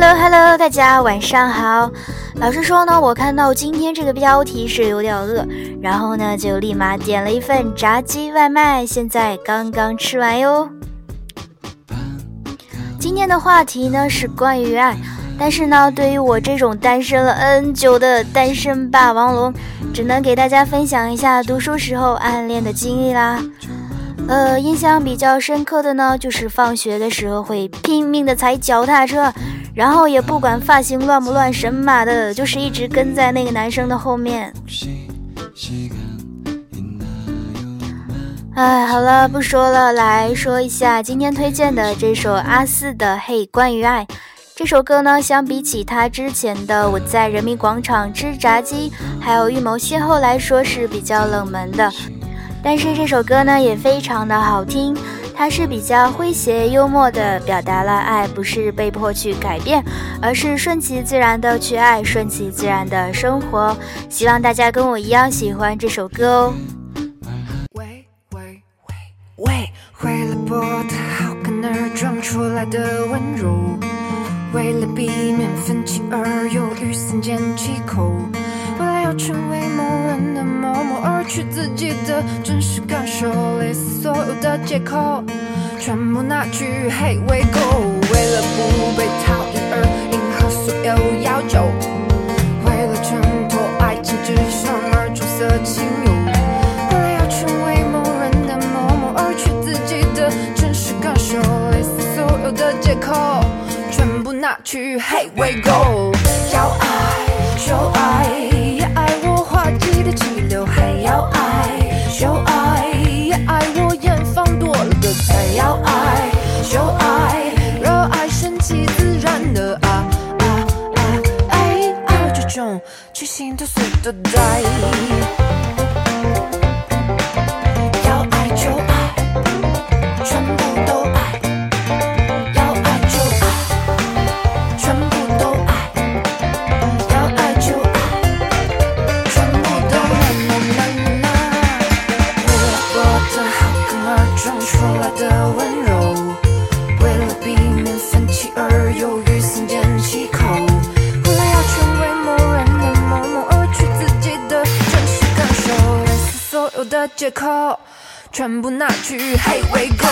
Hello，Hello，大家晚上好。老实说呢，我看到今天这个标题是有点饿，然后呢就立马点了一份炸鸡外卖，现在刚刚吃完哟。今天的话题呢是关于爱，但是呢对于我这种单身了 N 久的单身霸王龙，只能给大家分享一下读书时候暗恋的经历啦。呃，印象比较深刻的呢，就是放学的时候会拼命的踩脚踏车，然后也不管发型乱不乱，神马的，就是一直跟在那个男生的后面。哎，好了，不说了，来说一下今天推荐的这首阿四的《嘿，关于爱》这首歌呢，相比起他之前的《我在人民广场吃炸鸡》还有《预谋邂逅》来说是比较冷门的。但是这首歌呢也非常的好听，它是比较诙谐幽默的，表达了爱不是被迫去改变，而是顺其自然的去爱，顺其自然的生活。希望大家跟我一样喜欢这首歌哦。喂，为了波涛好看而装出来的温柔，为了避免分歧而犹豫三缄其口。为了要成为去自己的真实感受，类似所有的借口全部拿去黑喂狗。为了不被讨厌而迎合所有要求，为了挣脱爱情之上而装色情友，为了要成为某人的某某而去自己的真实感受，类似所有的借口全部拿去黑喂狗。要爱就爱。的气流还要爱秀爱也爱我，远放多了的菜要爱秀爱，热爱顺其自然的啊啊啊！爱爱我这种去心痛、碎的呆。借口全部拿去，嘿喂狗，